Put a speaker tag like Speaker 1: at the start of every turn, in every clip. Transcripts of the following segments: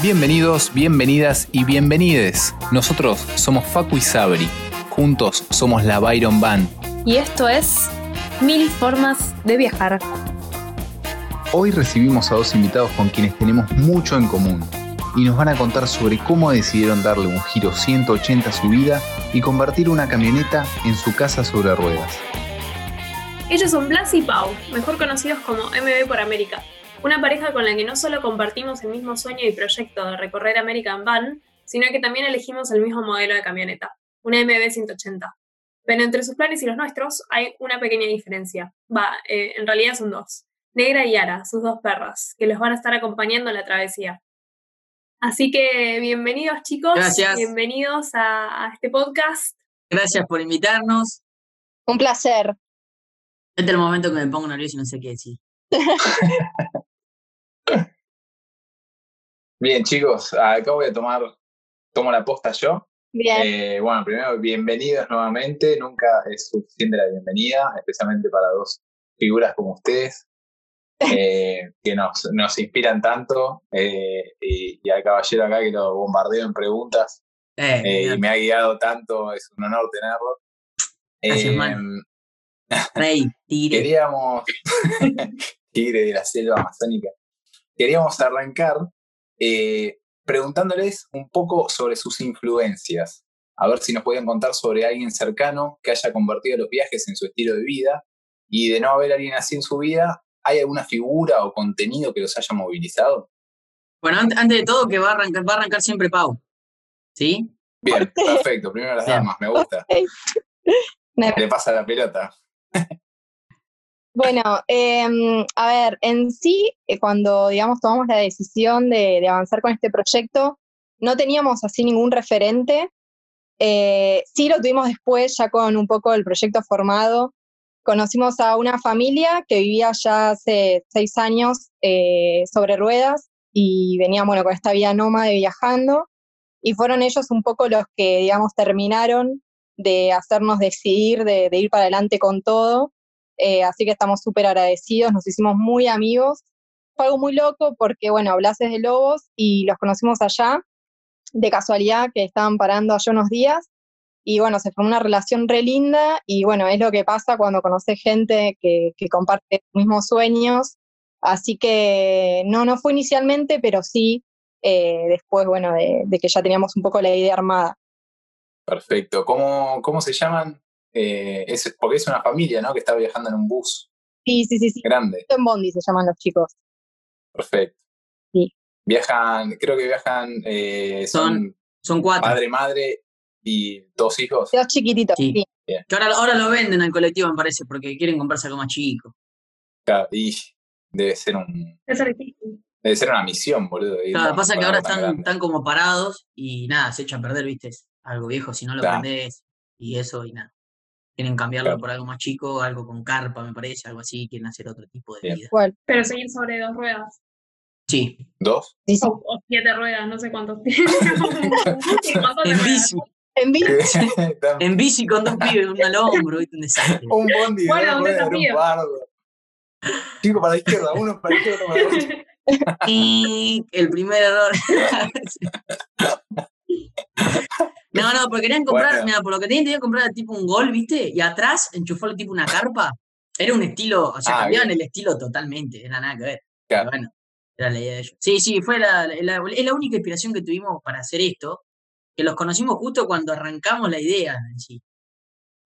Speaker 1: Bienvenidos, bienvenidas y bienvenides. Nosotros somos Facu y Sabri. Juntos somos la Byron Band.
Speaker 2: Y esto es Mil Formas de Viajar.
Speaker 1: Hoy recibimos a dos invitados con quienes tenemos mucho en común y nos van a contar sobre cómo decidieron darle un giro 180 a su vida y convertir una camioneta en su casa sobre ruedas.
Speaker 2: Ellos son Blas y Pau, mejor conocidos como MB por América, una pareja con la que no solo compartimos el mismo sueño y proyecto de recorrer América en van, sino que también elegimos el mismo modelo de camioneta, una MB 180. Pero entre sus planes y los nuestros hay una pequeña diferencia. Va, eh, en realidad son dos. Negra y Ara, sus dos perras, que los van a estar acompañando en la travesía. Así que bienvenidos chicos,
Speaker 3: Gracias.
Speaker 2: bienvenidos a, a este podcast.
Speaker 3: Gracias por invitarnos.
Speaker 4: Un placer.
Speaker 3: Este es el momento que me pongo nervioso y no sé qué decir.
Speaker 1: Bien, chicos, acá voy a tomar, tomo la posta yo.
Speaker 4: Bien.
Speaker 1: Eh, bueno, primero, bienvenidos nuevamente. Nunca es suficiente la bienvenida, especialmente para dos figuras como ustedes, eh, que nos, nos inspiran tanto. eh, y, y al caballero acá que lo bombardeo en preguntas
Speaker 3: Eh,
Speaker 1: eh, y me ha guiado tanto, es un honor tenerlo.
Speaker 3: Gracias,
Speaker 1: Eh.
Speaker 3: Rey, tigre.
Speaker 1: queríamos, tigre de la selva amazónica, queríamos arrancar eh, preguntándoles un poco sobre sus influencias. A ver si nos podían contar sobre alguien cercano que haya convertido los viajes en su estilo de vida. Y de no haber alguien así en su vida, ¿hay alguna figura o contenido que los haya movilizado?
Speaker 3: Bueno, an- antes de todo, que va a arrancar, va a arrancar siempre Pau. ¿Sí?
Speaker 1: Bien, perfecto. Primero las damas, me gusta. Le pasa la pelota.
Speaker 4: Bueno, em, a ver, en sí, eh, cuando, digamos, tomamos la decisión de, de avanzar con este proyecto, no teníamos así ningún referente. Eh, sí lo tuvimos después, ya con un poco el proyecto formado. Conocimos a una familia que vivía ya hace seis años eh, sobre ruedas y venía, bueno, con esta vida nómade viajando. Y fueron ellos un poco los que, digamos, terminaron de hacernos decidir, de, de ir para adelante con todo. Eh, así que estamos súper agradecidos, nos hicimos muy amigos. Fue algo muy loco porque, bueno, Blas es de Lobos y los conocimos allá, de casualidad, que estaban parando allá unos días. Y bueno, se formó una relación re linda y bueno, es lo que pasa cuando conoces gente que, que comparte los mismos sueños. Así que no, no fue inicialmente, pero sí eh, después, bueno, de, de que ya teníamos un poco la idea armada.
Speaker 1: Perfecto. ¿Cómo, cómo se llaman? Eh, es, porque es una familia, ¿no? Que está viajando en un bus
Speaker 4: Sí, sí, sí, sí.
Speaker 1: grande.
Speaker 4: En Bondi se llaman los chicos.
Speaker 1: Perfecto.
Speaker 4: Sí.
Speaker 1: Viajan, creo que viajan, eh, son,
Speaker 3: Son cuatro.
Speaker 1: padre, madre y dos hijos.
Speaker 4: Dos chiquititos,
Speaker 3: Sí.
Speaker 4: sí.
Speaker 3: Que ahora, ahora lo venden al colectivo, me parece, porque quieren comprarse algo más chico.
Speaker 1: Claro, y debe ser un,
Speaker 2: es
Speaker 1: debe ser una misión, boludo.
Speaker 3: Claro, pasa que ahora están,
Speaker 1: grande.
Speaker 3: están como parados y nada, se echa a perder, ¿viste? Algo viejo, si no lo
Speaker 1: Claro.
Speaker 3: prendés y eso y nada. Quieren cambiarlo
Speaker 1: Claro.
Speaker 3: por algo más chico, algo con carpa, me parece, algo así, quieren hacer otro tipo de
Speaker 1: Bien.
Speaker 3: vida.
Speaker 4: Igual.
Speaker 2: Pero seguir sobre dos ruedas.
Speaker 3: Sí,
Speaker 1: ¿Dos?
Speaker 4: Sí, sí.
Speaker 2: O, o siete ruedas, no sé cuántos tiene. ¿Cuántos
Speaker 3: en bici,
Speaker 4: En.
Speaker 1: Están-
Speaker 3: en bici con dos pibes, uno al hombro, ¿viste? Un desastre.
Speaker 1: un bondi,
Speaker 2: Bueno, un
Speaker 1: un
Speaker 2: desafío.
Speaker 1: bardo. Chico para la izquierda, uno para la izquierda, otro para la derecha.
Speaker 3: Y el primer error. No, no, porque querían comprar,
Speaker 1: Bueno.
Speaker 3: mira, por lo que tenían, tenían que comprar tipo un gol, ¿viste? Y atrás enchufarle tipo una carpa. Era un estilo, o sea,
Speaker 1: Ah,
Speaker 3: cambiaban el estilo totalmente, era nada que ver. Pero
Speaker 1: Claro.
Speaker 3: bueno, era la idea de ellos. Sí, sí, fue la, la- es la única inspiración que tuvimos para hacer esto, que los conocimos justo cuando arrancamos la idea en sí.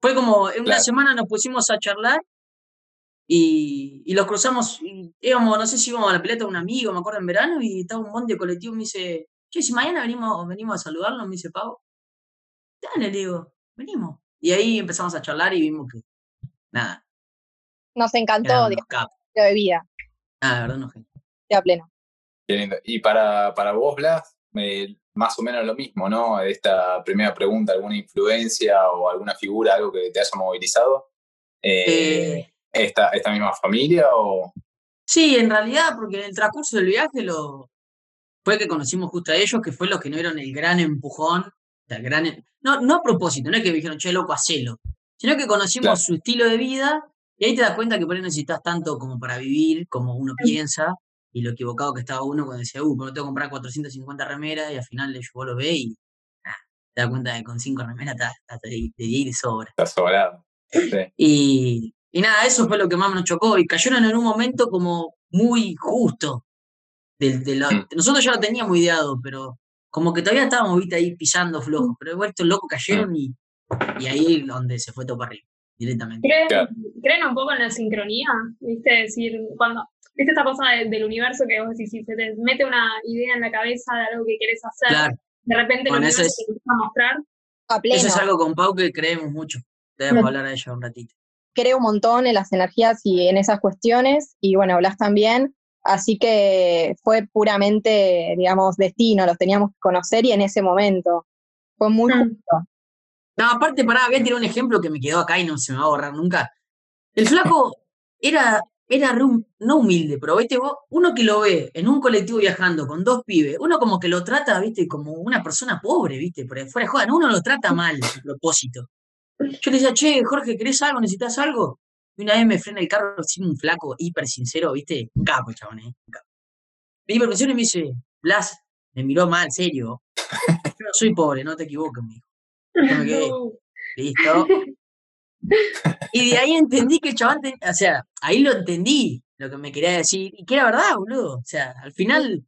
Speaker 3: Fue como, en una semana nos pusimos a charlar y, y los cruzamos, y íbamos, no sé si íbamos a la pileta de un amigo, me acuerdo en verano, y estaba un bondi colectivo, me dice, che, si mañana venimos, venimos a saludarnos, me dice Pau. Dale, le digo, venimos. Y ahí empezamos a charlar y vimos que, nada,
Speaker 4: Nos encantó, vida,
Speaker 3: Ah, la verdad, no, gente.
Speaker 4: a pleno.
Speaker 1: Qué lindo. Y para, para vos, Blas, eh, más o menos lo mismo, ¿no? Esta primera pregunta, ¿alguna influencia o alguna figura, algo que te haya movilizado? Eh,
Speaker 3: Eh,
Speaker 1: esta, ¿Esta misma familia o...?
Speaker 3: Sí, en realidad, porque en el transcurso del viaje lo fue que conocimos justo a ellos, que fue los que nos dieron el gran empujón, el gran, no, no a propósito, no es que me dijeron, che, loco, hacelo, sino que conocimos
Speaker 1: Claro.
Speaker 3: su estilo de vida y ahí te das cuenta que por ahí necesitas tanto como para vivir, como uno piensa, y lo equivocado que estaba uno cuando decía, uh, pero tengo que comprar 450 remeras y al final vos lo ves y ah, te das cuenta que con cinco remeras estás de, de, de sobra.
Speaker 1: Está sobrado.
Speaker 3: Y, y nada, eso fue lo que más nos chocó y cayeron en un momento como muy justo. Del, de mm. Nosotros ya lo teníamos ideado, pero como que todavía estábamos ¿viste? ahí pisando flojo, pero igual estos locos cayeron y, y ahí es donde se fue todo para arriba, directamente.
Speaker 2: ¿Creen, un poco en la sincronía? ¿Viste? decir, cuando, ¿viste esta cosa del universo que vos decís, si se te mete una idea en la cabeza de algo que quieres hacer, de repente lo universo es, te a mostrar?
Speaker 3: Eso es algo con Pau que creemos mucho. Debemos hablar de ella un ratito.
Speaker 4: Creo un montón en las energías y en esas cuestiones, y bueno, hablas también. Así que fue puramente, digamos, destino, los teníamos que conocer y en ese momento. Fue muy mm. justo.
Speaker 3: No, aparte, pará, voy a tirar un ejemplo que me quedó acá y no se me va a borrar nunca. El flaco era, era no humilde, pero viste vos, uno que lo ve en un colectivo viajando con dos pibes, uno como que lo trata, viste, como una persona pobre, viste, por fuera de uno lo trata mal a propósito. Yo le decía, che, Jorge, ¿querés algo? ¿Necesitas algo? Y una vez me frena el carro sin un flaco hiper sincero, ¿viste? Un capo, chabón, ¿eh? Un capo. Me hiper y me dice, Blas, me miró mal, serio. Yo no soy pobre, no te equivoques, me dijo. Listo. Y de ahí entendí que el chabón, o sea, ahí lo entendí, lo que me quería decir, y que era verdad, boludo. O sea, al final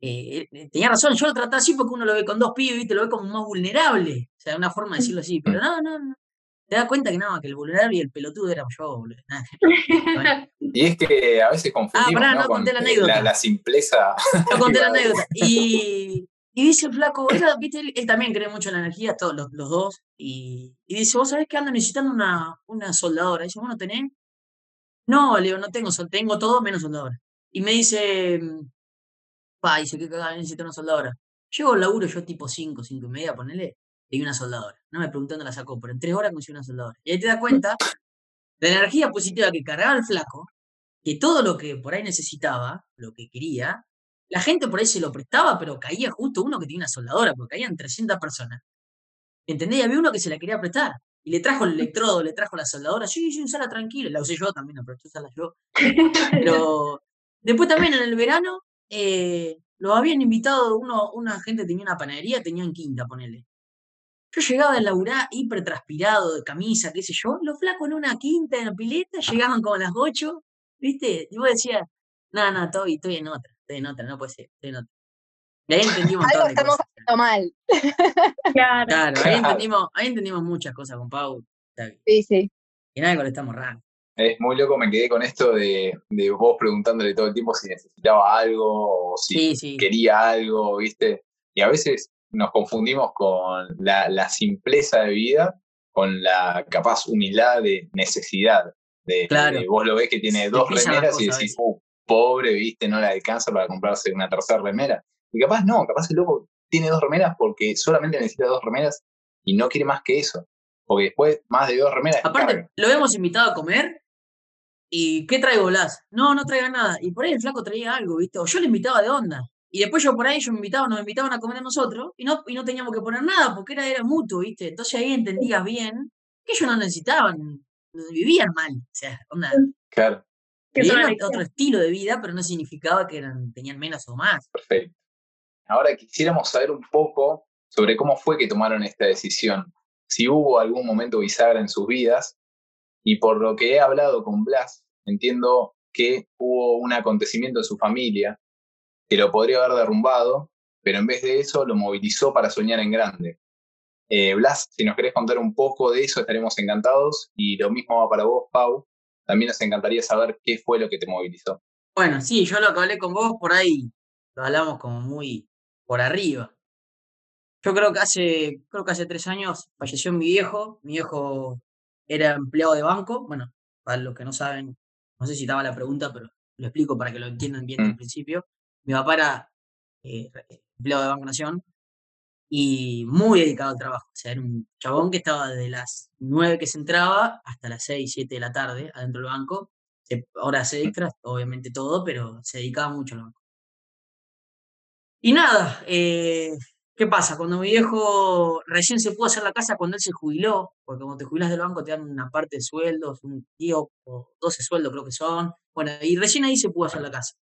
Speaker 3: eh, eh, tenía razón, yo lo trataba así porque uno lo ve con dos pibes, ¿viste? Lo ve como más vulnerable. O sea, una forma de decirlo así. Pero no, no, no te das cuenta que no, que el vulnerable y el pelotudo era yo, boludo.
Speaker 1: Y es que a veces confundimos ah, no, conté la, anécdota. La, simpleza.
Speaker 3: No conté la anécdota. Y, y dice el flaco, ¿viste? Él, también cree mucho en la energía, todos los, los dos. Y, y, dice, ¿vos sabés que ando necesitando una, una soldadora? Y dice, ¿vos no tenés? No, Leo, no tengo, tengo todo menos soldadora. Y me dice, pa, dice, ¿qué cagada necesito una soldadora? Llego al laburo yo tipo 5, 5 y media, ponele y una soldadora. No me pregunté dónde la sacó, pero en tres horas consiguió una soldadora. Y ahí te das cuenta la energía positiva que cargaba el flaco, que todo lo que por ahí necesitaba, lo que quería, la gente por ahí se lo prestaba, pero caía justo uno que tenía una soldadora, porque caían 300 personas. ¿Entendés? Había uno que se la quería prestar. Y le trajo el electrodo, le trajo la soldadora. Sí, sí, usala tranquila. La usé yo también, pero usala yo. Pero después también en el verano, eh, lo habían invitado, uno, una gente tenía una panadería, tenían quinta, ponele. Yo llegaba a laburar hiper transpirado, de camisa, qué sé yo, los flacos en una quinta, en la pileta, llegaban como a las 8, ¿viste? Y vos decías, no, no, estoy, estoy en otra, estoy en otra, no puede ser, estoy en otra. Y ahí entendimos
Speaker 4: Algo estamos haciendo mal.
Speaker 3: Claro. claro, ahí entendimos, ahí entendimos muchas cosas con Pau.
Speaker 4: Sí, sí.
Speaker 3: Y nada, con estamos raro.
Speaker 1: Es muy loco, me quedé con esto de, de, vos preguntándole todo el tiempo si necesitaba algo o si quería algo, ¿viste? Y a veces nos confundimos con la, simpleza de vida con la capaz humildad de necesidad. De, claro. vos lo ves que tiene dos remeras y decís, uh, pobre, viste, no le alcanza para comprarse una tercera remera. Y capaz no, capaz el loco tiene dos remeras porque solamente necesita dos remeras y no quiere más que eso. Porque después, más de dos remeras.
Speaker 3: Aparte, lo hemos invitado a comer ¿Y qué traigo, Blas? No, no traiga nada. Y por ahí el flaco traía algo, ¿viste? O yo le invitaba de onda. Y después yo por ahí, yo me invitaba, nos invitaban a comer a nosotros y no, y no teníamos que poner nada porque era, era mutuo, ¿viste? Entonces ahí entendías bien que ellos no necesitaban, vivían mal. O sea, onda.
Speaker 1: Claro.
Speaker 3: Vivían otro estilo de vida, pero no significaba que eran, tenían menos o más.
Speaker 1: Perfecto. Ahora quisiéramos saber un poco sobre cómo fue que tomaron esta decisión. Si hubo algún momento bisagra en sus vidas, y por lo que he hablado con Blas, entiendo que hubo un acontecimiento en su familia que lo podría haber derrumbado, pero en vez de eso lo movilizó para soñar en grande. Eh, Blas, si nos querés contar un poco de eso, estaremos encantados. Y lo mismo va para vos, Pau. También nos encantaría saber qué fue lo que te movilizó.
Speaker 3: Bueno, sí, yo lo que hablé con vos por ahí, lo hablamos como muy por arriba. Yo creo que hace, creo que hace tres años falleció mi viejo. Mi viejo era empleado de banco. Bueno, para los que no saben, no sé si estaba la pregunta, pero lo explico para que lo entiendan bien al mm. principio. Mi papá era eh, empleado de Banco Nación y muy dedicado al trabajo. O sea, era un chabón que estaba desde las 9 que se entraba hasta las 6, 7 de la tarde adentro del banco. Hace extras, obviamente todo, pero se dedicaba mucho al banco. Y nada, eh, ¿qué pasa? Cuando mi viejo recién se pudo hacer la casa, cuando él se jubiló, porque cuando te jubilas del banco te dan una parte de sueldos, un tío o 12 sueldos creo que son. Bueno, y recién ahí se pudo hacer la casa.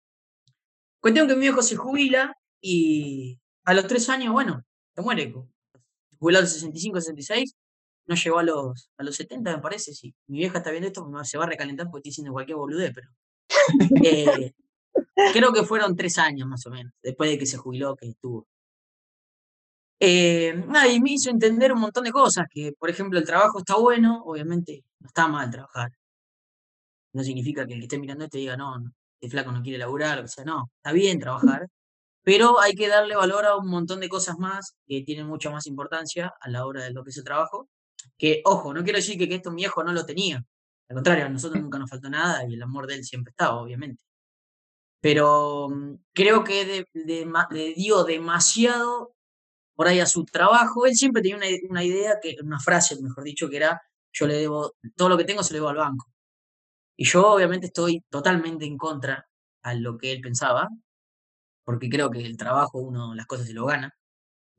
Speaker 3: Cuestión que mi viejo se jubila y a los tres años, bueno, se muere. Jubilado en 65, 66, no llegó a los, a los 70, me parece. Si mi vieja está viendo esto, se va a recalentar porque estoy diciendo cualquier boludez, pero. Eh, creo que fueron tres años más o menos, después de que se jubiló, que estuvo. Eh, y me hizo entender un montón de cosas, que por ejemplo el trabajo está bueno, obviamente no está mal trabajar. No significa que el que esté mirando esto diga, no, el flaco no quiere laburar, o sea, no, está bien trabajar, pero hay que darle valor a un montón de cosas más que tienen mucha más importancia a la hora de lo que es el trabajo. Que, ojo, no quiero decir que, esto mi viejo no lo tenía. Al contrario, a nosotros nunca nos faltó nada y el amor de él siempre estaba, obviamente. Pero mm, creo que le dio demasiado por ahí a su trabajo. Él siempre tenía una, una, idea, que, una frase, mejor dicho, que era, yo le debo, todo lo que tengo se lo debo al banco. Y yo obviamente estoy totalmente en contra a lo que él pensaba, porque creo que el trabajo uno las cosas se lo gana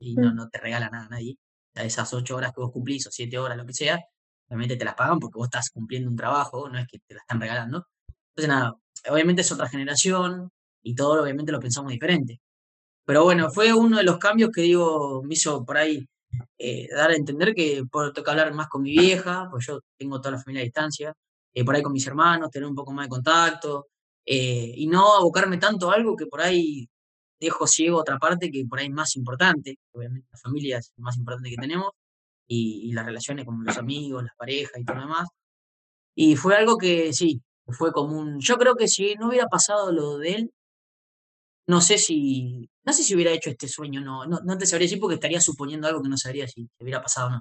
Speaker 3: y no, mm. no te regala nada a nadie. A esas ocho horas que vos cumplís o siete horas, lo que sea, obviamente te las pagan porque vos estás cumpliendo un trabajo, no es que te la están regalando. Entonces, nada, obviamente es otra generación y todo obviamente lo pensamos diferente. Pero bueno, fue uno de los cambios que digo, me hizo por ahí eh, dar a entender que puedo tocar hablar más con mi vieja, pues yo tengo toda la familia a distancia, eh, por ahí con mis hermanos, tener un poco más de contacto, eh, y no abocarme tanto a algo que por ahí dejo ciego otra parte que por ahí es más importante, obviamente la familia es lo más importante que tenemos, y, las relaciones con los amigos, las parejas y todo lo demás. Y fue algo que sí, fue como un... Yo creo que si no hubiera pasado lo de él, no sé si, no sé si hubiera hecho este sueño, no, no, no te sabría decir porque estaría suponiendo algo que no sabría si hubiera pasado o no.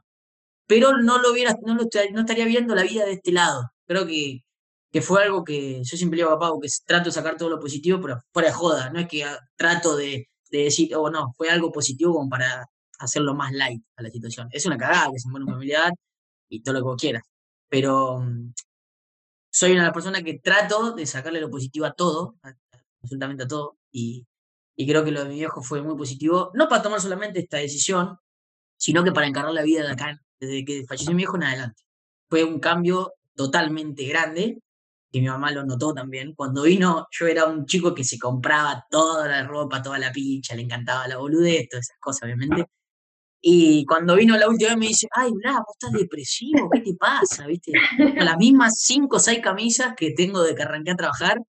Speaker 3: Pero no lo hubiera, no, lo, no estaría viendo la vida de este lado. Creo que, que fue algo que yo siempre digo a papá, que trato de sacar todo lo positivo, pero fuera de joda, no es que trato de, de decir, oh no, fue algo positivo como para hacerlo más light a la situación. Es una cagada que se muere una familiar y todo lo que vos quieras. Pero mm, soy una persona que trato de sacarle lo positivo a todo, absolutamente a todo, y, creo que lo de mi viejo fue muy positivo, no para tomar solamente esta decisión, sino que para encargar la vida de acá, desde que falleció mi viejo en adelante. Fue un cambio totalmente grande, que mi mamá lo notó también. Cuando vino, yo era un chico que se compraba toda la ropa, toda la pincha, le encantaba la boludez, todas esas cosas, obviamente. Y cuando vino la última vez me dice, ay, Blas, vos estás depresivo, ¿qué te pasa? ¿Viste? Con las mismas cinco o seis camisas que tengo de que arranqué a trabajar,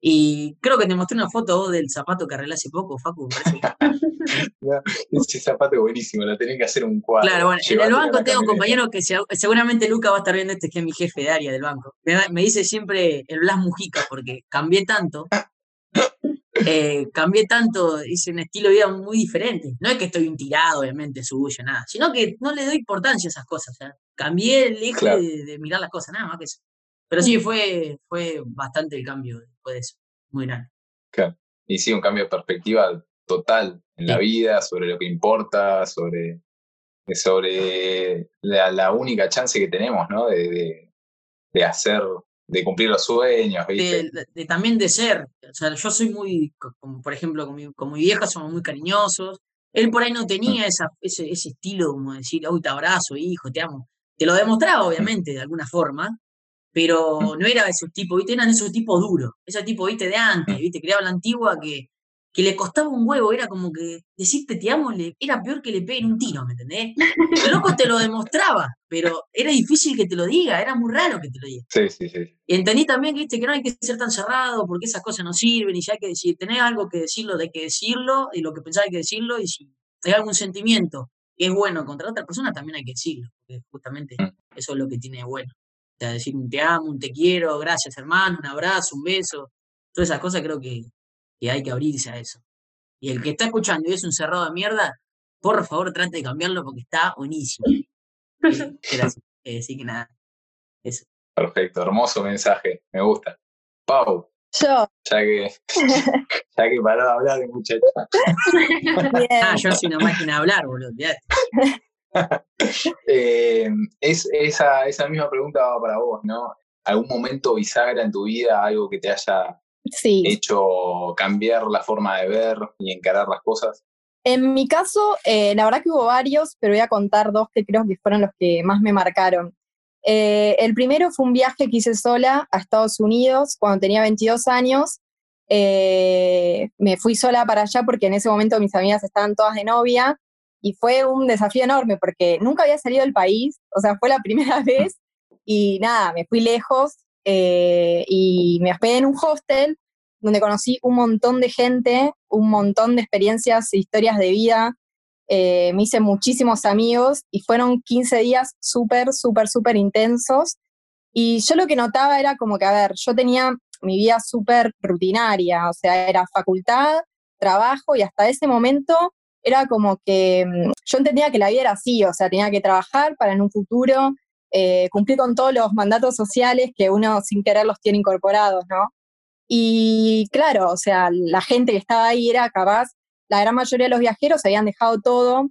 Speaker 3: y creo que te mostré una foto del zapato que arreglé hace poco, Facu.
Speaker 1: ese zapato es buenísimo, lo tenés que hacer un cuadro.
Speaker 3: Claro, bueno, en el banco tengo un compañero que seguramente Luca va a estar viendo este, que es mi jefe de área del banco. Me, dice siempre el Blas Mujica, porque cambié tanto. Eh, cambié tanto, hice un estilo de vida muy diferente. No es que estoy un tirado, obviamente, suyo, nada, sino que no le doy importancia a esas cosas. O sea, cambié el eje de, de, mirar las cosas, nada más que eso. Pero sí, fue, fue bastante el cambio después de eso, muy grande.
Speaker 1: Claro. Y sí, un cambio de perspectiva total en la vida, sobre lo que importa, sobre, sobre la, única chance que tenemos, ¿no? De, de, hacer, de cumplir los sueños,
Speaker 3: De, también de ser. O sea, yo soy muy, como, por ejemplo, con mi, con mi vieja somos muy cariñosos. Él por ahí no tenía mm. esa, ese, ese estilo como decir, uy, te abrazo, hijo, te amo. Te lo demostraba, obviamente, de alguna forma, pero no era esos tipos, ¿viste? Eran esos tipos duros, esos tipos, ¿viste? De antes, ¿viste? Creaba la antigua que, que le costaba un huevo, era como que decirte te amo le, era peor que le peguen un tiro, ¿me entendés? El loco te lo demostraba, pero era difícil que te lo diga, era muy raro que te lo diga.
Speaker 1: Sí, sí, sí.
Speaker 3: Y entendí también que, ¿viste? que no hay que ser tan cerrado porque esas cosas no sirven y si hay que decir, tenés algo que decirlo, hay que decirlo y lo que pensás hay que decirlo y si hay algún sentimiento que es bueno contra otra persona también hay que decirlo, porque justamente mm. eso es lo que tiene bueno decir un te amo, un te quiero, gracias hermano, un abrazo, un beso, todas esas cosas creo que, que hay que abrirse a eso. Y el que está escuchando y es un cerrado de mierda, por favor trate de cambiarlo porque está buenísimo. Gracias. Eh, así que nada, eso.
Speaker 1: Perfecto, hermoso mensaje, me gusta. Pau.
Speaker 4: Yo.
Speaker 1: Ya que, ya que paró de hablar de muchacha.
Speaker 3: ah, yo soy una máquina de hablar, boludo.
Speaker 1: Eh, es, esa, esa misma pregunta va para vos, ¿no? ¿Algún momento bisagra en tu vida, algo que te haya hecho cambiar la forma de ver y encarar las cosas?
Speaker 4: En mi caso, eh, la verdad que hubo varios, pero voy a contar dos que creo que fueron los que más me marcaron. Eh, el primero fue un viaje que hice sola a Estados Unidos cuando tenía 22 años. Eh, me fui sola para allá porque en ese momento mis amigas estaban todas de novia y fue un desafío enorme porque nunca había salido del país, o sea, fue la primera vez y nada, me fui lejos eh, y me hospedé en un hostel donde conocí un montón de gente, un montón de experiencias e historias de vida. Eh, me hice muchísimos amigos y fueron 15 días súper, súper, súper intensos. Y yo lo que notaba era como que, a ver, yo tenía mi vida súper rutinaria, o sea, era facultad, trabajo y hasta ese momento era como que mm, yo entendía que la vida era así, o sea, tenía que trabajar para en un futuro eh, cumplir con todos los mandatos sociales que uno sin querer los tiene incorporados, ¿no? Y claro, o sea, la gente que estaba ahí era capaz, la gran mayoría de los viajeros habían dejado todo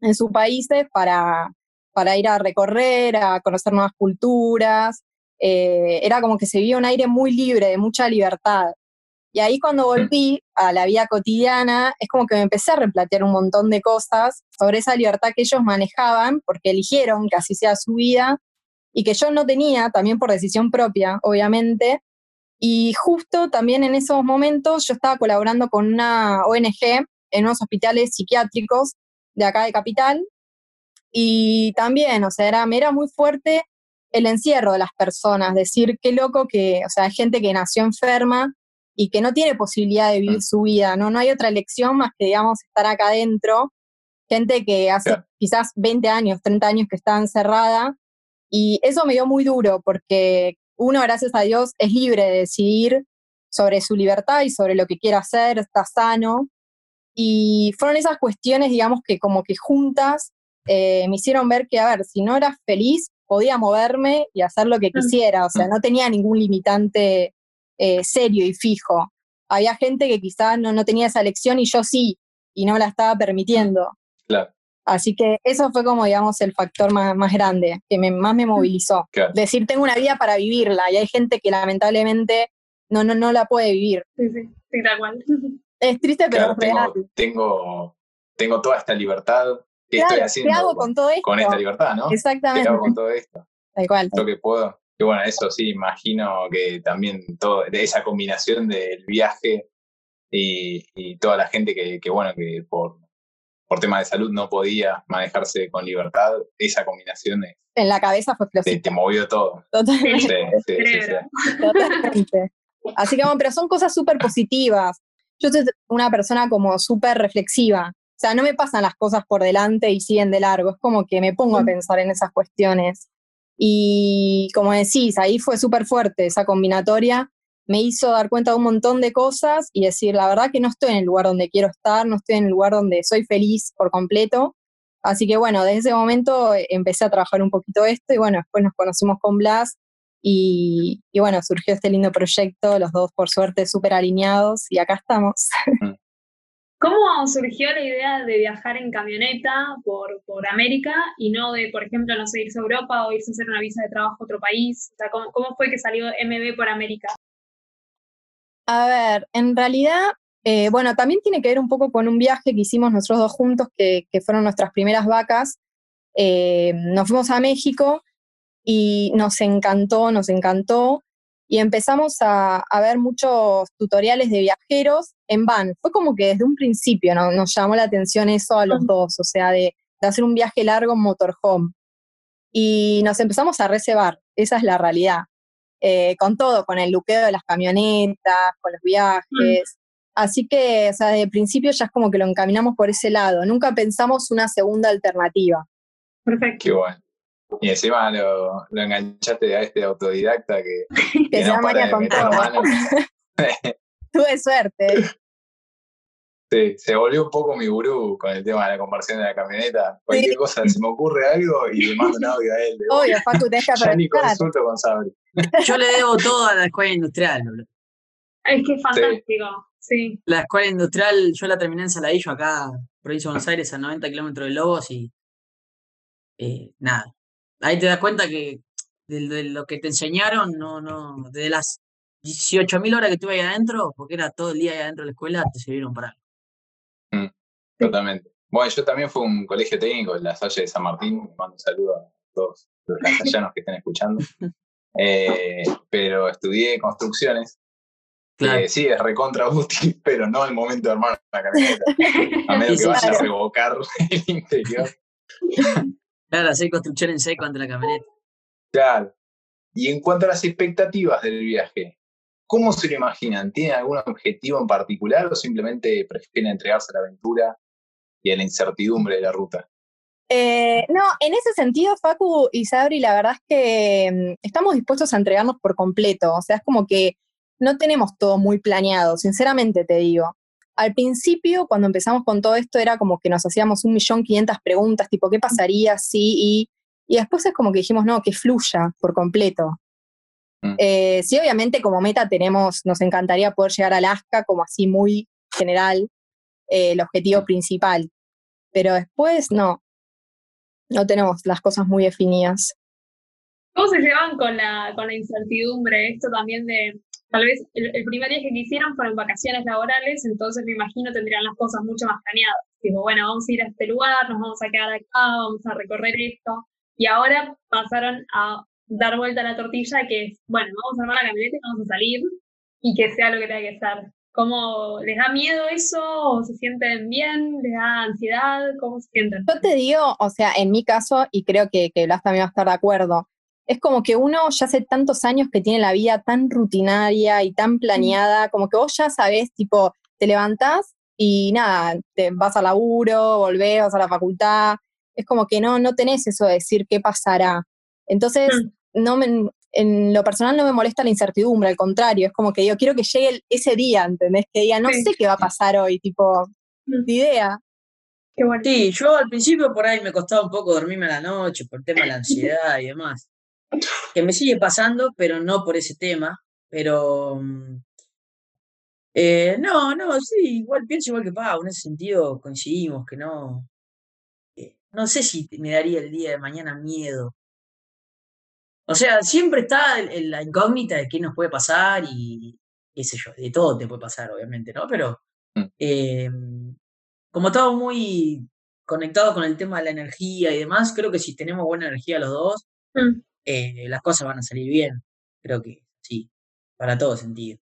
Speaker 4: en sus países para, para ir a recorrer, a conocer nuevas culturas, eh, era como que se vivía un aire muy libre, de mucha libertad. Y ahí cuando volví a la vida cotidiana, es como que me empecé a replantear un montón de cosas sobre esa libertad que ellos manejaban, porque eligieron que así sea su vida, y que yo no tenía, también por decisión propia, obviamente. Y justo también en esos momentos yo estaba colaborando con una ONG en unos hospitales psiquiátricos de acá de Capital, y también, o sea, era, me era muy fuerte el encierro de las personas, decir qué loco que, o sea, hay gente que nació enferma y que no tiene posibilidad de vivir mm. su vida, ¿no? No hay otra elección más que, digamos, estar acá adentro. Gente que hace quizás 20 años, 30 años que está encerrada. Y eso me dio muy duro porque uno, gracias a Dios, es libre de decidir sobre su libertad y sobre lo que quiere hacer, está sano. Y fueron esas cuestiones, digamos, que como que juntas eh, me hicieron ver que, a ver, si no eras feliz, podía moverme y hacer lo que quisiera, o sea, no tenía ningún limitante eh, serio y fijo. Había gente que quizás no, no tenía esa elección y yo sí, y no la estaba permitiendo.
Speaker 1: Claro.
Speaker 4: Así que eso fue como, digamos, el factor más, más grande, que me, más me mm. movilizó. Decir, tengo una vida para vivirla, y hay gente que lamentablemente no, no, no la puede vivir.
Speaker 2: Sí, sí, sí, tal cual.
Speaker 4: Es triste, pero
Speaker 1: real. Tengo, tengo toda esta libertad, ¿Qué estoy haciendo
Speaker 4: hago con, todo esto?
Speaker 1: Con esta libertad, ¿no?
Speaker 4: Exactamente.
Speaker 1: ¿Qué hago con todo esto?
Speaker 4: Tal cual.
Speaker 1: Lo que puedo. Y bueno, eso sí, imagino que también todo, esa combinación del viaje y, toda la gente que, que bueno, que por, por temas de salud no podía manejarse con libertad, esa combinación es,
Speaker 4: En la cabeza fue explosiva.
Speaker 1: Te, movió todo.
Speaker 4: Totalmente. Sí, sí, sí, Totalmente. Así que bueno, pero son cosas súper positivas. Yo soy una persona como súper reflexiva. O sea, no me pasan las cosas por delante y siguen de largo, es como que me pongo a pensar en esas cuestiones. Y como decís, ahí fue súper fuerte esa combinatoria, me hizo dar cuenta de un montón de cosas y decir, la verdad que no estoy en el lugar donde quiero estar, no estoy en el lugar donde soy feliz por completo. Así que bueno, desde ese momento eh, empecé a trabajar un poquito esto y bueno, después nos conocimos con Blas y, y bueno, surgió este lindo proyecto, los dos por suerte súper alineados y acá estamos.
Speaker 2: ¿Cómo surgió la idea de viajar en camioneta por, por América y no de, por ejemplo, no sé, irse a Europa o irse a hacer una visa de trabajo a otro país? O sea, ¿cómo, cómo fue que salió MB por América?
Speaker 4: A ver, en realidad, eh, bueno, también tiene que ver un poco con un viaje que hicimos nosotros dos juntos, que, que fueron nuestras primeras vacas. Eh, nos fuimos a México y nos encantó, nos encantó y empezamos a, ver muchos tutoriales de viajeros en van. Fue como que desde un principio nos llamó la atención eso a los dos, o sea, de, hacer un viaje largo en motorhome. Y nos empezamos a reservar, esa es la realidad. Eh, con todo, con el luqueo de las camionetas, con los viajes. Así que, o sea, desde el principio ya es como que lo encaminamos por ese lado. Nunca pensamos una segunda alternativa.
Speaker 2: Perfecto.
Speaker 1: Qué bueno. Y encima lo, lo enganchaste a este autodidacta que,
Speaker 4: que, se llama María Tuve suerte.
Speaker 1: Sí, se volvió un poco mi gurú con el tema de la conversión de la camioneta. Cualquier cosa, se me ocurre algo y le mando un audio a él.
Speaker 4: Obvio, Facu, te
Speaker 1: Ya ni consulto con Sabri.
Speaker 3: Yo le debo todo a la escuela industrial.
Speaker 2: Es que es fantástico, sí.
Speaker 3: La escuela industrial, yo la terminé en Saladillo, acá, provincia de Buenos Aires, a 90 kilómetros de Lobos y eh, nada, ahí te das cuenta que de, lo que te enseñaron, no, no, de las 18.000 horas que estuve ahí adentro, porque era todo el día ahí adentro de la escuela, te sirvieron para algo.
Speaker 1: Mm, totalmente. Bueno, yo también fui a un colegio técnico en la Salle de San Martín, mando un saludo a todos los castellanos que estén escuchando. Eh, pero estudié construcciones Claro. sí, es recontra útil, pero no al momento de armar una camioneta. A menos que vaya a revocar el interior.
Speaker 3: Claro, hacer construcción en seco ante la camioneta.
Speaker 1: Claro. Y en cuanto a las expectativas del viaje, ¿cómo se lo imaginan? ¿Tienen algún objetivo en particular o simplemente prefieren entregarse a la aventura y a la incertidumbre de la ruta?
Speaker 4: Eh, no, en ese sentido, Facu y Sabri, la verdad es que mm, estamos dispuestos a entregarnos por completo. O sea, es como que no tenemos todo muy planeado, sinceramente te digo. Al principio, cuando empezamos con todo esto, era como que nos hacíamos un millón quinientas preguntas, tipo, ¿qué pasaría si? Y, y después es como que dijimos, no, que fluya por completo. Mm. Eh, sí, obviamente como meta tenemos, nos encantaría poder llegar a Alaska como así muy general, eh, el objetivo principal. Pero después no, no tenemos las cosas muy definidas.
Speaker 2: ¿Cómo se llevan con la, con la incertidumbre? Esto también de, Tal vez el, primer viaje que hicieron fueron vacaciones laborales, entonces me imagino tendrían las cosas mucho más planeadas. Tipo, bueno, vamos a ir a este lugar, nos vamos a quedar acá, vamos a recorrer esto. Y ahora pasaron a dar vuelta a la tortilla, que es, bueno, vamos a armar la camioneta y vamos a salir y que sea lo que tenga que ser. ¿Cómo les da miedo eso? ¿O se sienten bien? ¿Les da ansiedad? ¿Cómo se sienten?
Speaker 4: Yo te digo, o sea, en mi caso, y creo que, que Blas también va a estar de acuerdo, es como que uno ya hace tantos años que tiene la vida tan rutinaria y tan planeada, como que vos ya sabés, tipo, te levantás y nada, te vas al laburo, volvés, vas a la facultad, es como que no, no tenés eso de decir qué pasará. Entonces, mm. no me, en lo personal no me molesta la incertidumbre, al contrario, es como que yo quiero que llegue ese día, ¿entendés? Que diga, no sé qué va a pasar hoy, tipo, mm. ni idea.
Speaker 3: Sí, yo al principio por ahí me costaba un poco dormirme a la noche por el tema de la ansiedad y demás que me sigue pasando, pero no por ese tema, pero... Eh, no, no, sí, igual pienso igual que Pau, en ese sentido coincidimos que no... Eh, no sé si me daría el día de mañana miedo. O sea, siempre está la incógnita de qué nos puede pasar y qué sé yo, de todo te puede pasar, obviamente, ¿no? Pero mm. em, como estamos muy conectados con el tema de la energía y demás, creo que si tenemos buena energía los dos, mm. Eh, las cosas van a salir bien. Creo que sí, para todo sentido.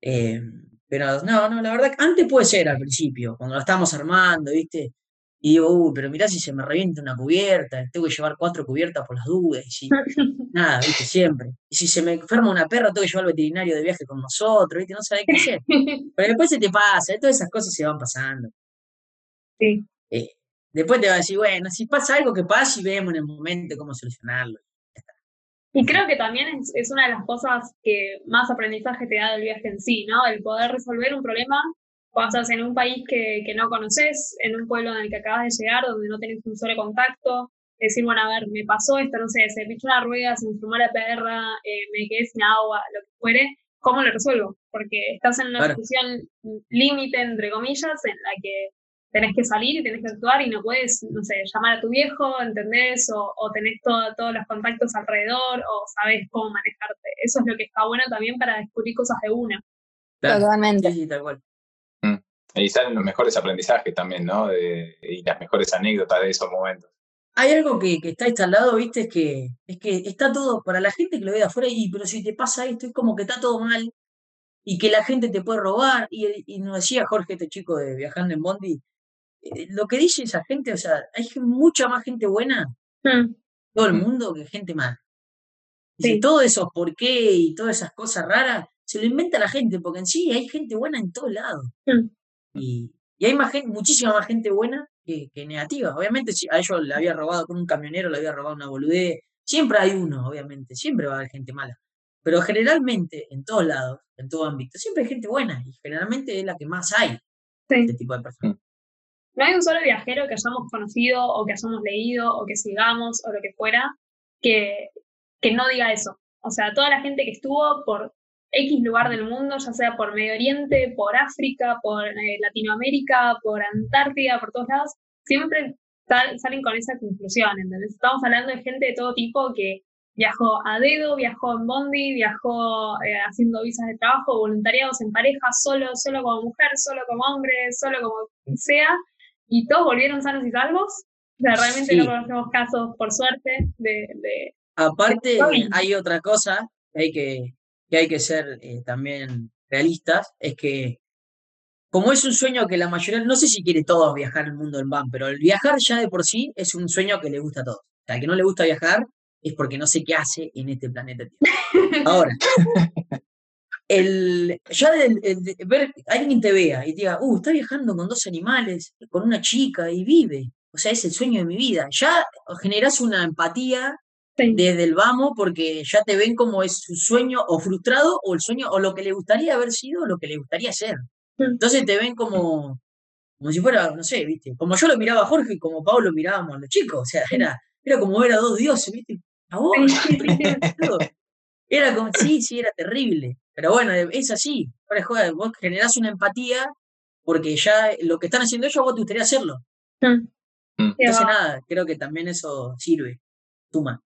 Speaker 3: Eh, pero no, no, la verdad, antes puede ser al principio, cuando lo estábamos armando, ¿viste? Y digo, uy, pero mirá si se me revienta una cubierta, tengo que llevar cuatro cubiertas por las dudas, y si, nada, ¿viste? Siempre. Y si se me enferma una perra, tengo que llevar al veterinario de viaje con nosotros, ¿viste? No sabés qué hacer. Pero después se te pasa, todas esas cosas se van pasando.
Speaker 2: Sí.
Speaker 3: Eh, Después te va a decir, bueno, si pasa algo que pasa y vemos en el momento cómo solucionarlo.
Speaker 2: Y creo que también es, una de las cosas que más aprendizaje te da del viaje en sí, ¿no? El poder resolver un problema cuando estás en un país que, no conoces, en un pueblo en el que acabas de llegar, donde no tenés un solo contacto, decir, bueno, a ver, me pasó esto, no sé, se me echó una rueda, se me enfermó la perra, eh, me quedé sin agua, lo que fuere, ¿cómo lo resuelvo? Porque estás en una situación límite, entre comillas, en la que tenés que salir y tenés que actuar y no puedes, no sé, llamar a tu viejo, ¿entendés? O, o tenés todos los contactos alrededor o sabes cómo manejarte. Eso es lo que está bueno también para descubrir cosas de una.
Speaker 4: Totalmente.
Speaker 3: Sí, tal cual.
Speaker 1: Mm. Y salen los mejores aprendizajes también, ¿no? y las mejores anécdotas de esos momentos.
Speaker 3: Hay algo que, que, está instalado, ¿viste? Es que, es que está todo, para la gente que lo ve de afuera, y pero si te pasa esto, es como que está todo mal, y que la gente te puede robar. Y, y nos decía Jorge, este chico de Viajando en Bondi, lo que dice esa gente, o sea, hay mucha más gente buena, mm. todo el mundo, que gente mala. Y todo eso por qué y todas esas cosas raras, se lo inventa la gente, porque en sí hay gente buena en todos lados. Mm. Y, hay más gente, muchísima más gente buena que, negativa. Obviamente, si a ellos le había robado con un camionero, le había robado una boludez. Siempre hay uno, obviamente, siempre va a haber gente mala. Pero generalmente, en todos lados, en todo ámbito, siempre hay gente buena y generalmente es la que más hay. Este tipo de personas.
Speaker 2: No hay un solo viajero que hayamos conocido o que hayamos leído o que sigamos o lo que fuera que, que no diga eso. O sea, toda la gente que estuvo por X lugar del mundo, ya sea por Medio Oriente, por África, por eh, Latinoamérica, por Antártida, por todos lados, siempre salen con esa conclusión, ¿entendés? Estamos hablando de gente de todo tipo que viajó a dedo, viajó en bondi, viajó eh, haciendo visas de trabajo, voluntariados en pareja, solo, solo como mujer, solo como hombre, solo como sea, y todos volvieron sanos y salvos. O sea, realmente no conocemos casos, por suerte, de...
Speaker 3: Aparte, hay otra cosa que hay que, que hay que ser eh, también realistas, es que como es un sueño que la mayoría, no sé si quiere todos viajar al mundo del van, pero el viajar ya de por sí es un sueño que le gusta a todos. O sea, que no le gusta viajar es porque no sé qué hace en este planeta. Ahora, el, ya de ver, alguien te vea y te diga, uh, está viajando con dos animales, con una chica y vive. O sea, es el sueño de mi vida. Ya generas una empatía
Speaker 2: Sí.
Speaker 3: desde el vamos porque ya te ven como es su sueño o frustrado o el sueño o lo que le gustaría haber sido o lo que le gustaría ser. Entonces te ven como, como si fuera, no sé, ¿viste? Como yo lo miraba a Jorge y como Pablo mirábamos a los chicos. O sea, era, era como ver a dos dioses, ¿viste? A vos,
Speaker 2: sí.
Speaker 3: Era como, sí, sí, era terrible. Pero bueno, es así. Ahora, joder, vos generás una empatía porque ya lo que están haciendo ellos, vos te gustaría hacerlo.
Speaker 2: Mm.
Speaker 1: Mm.
Speaker 3: Entonces,
Speaker 2: va.
Speaker 3: nada, creo que también eso sirve. Suma.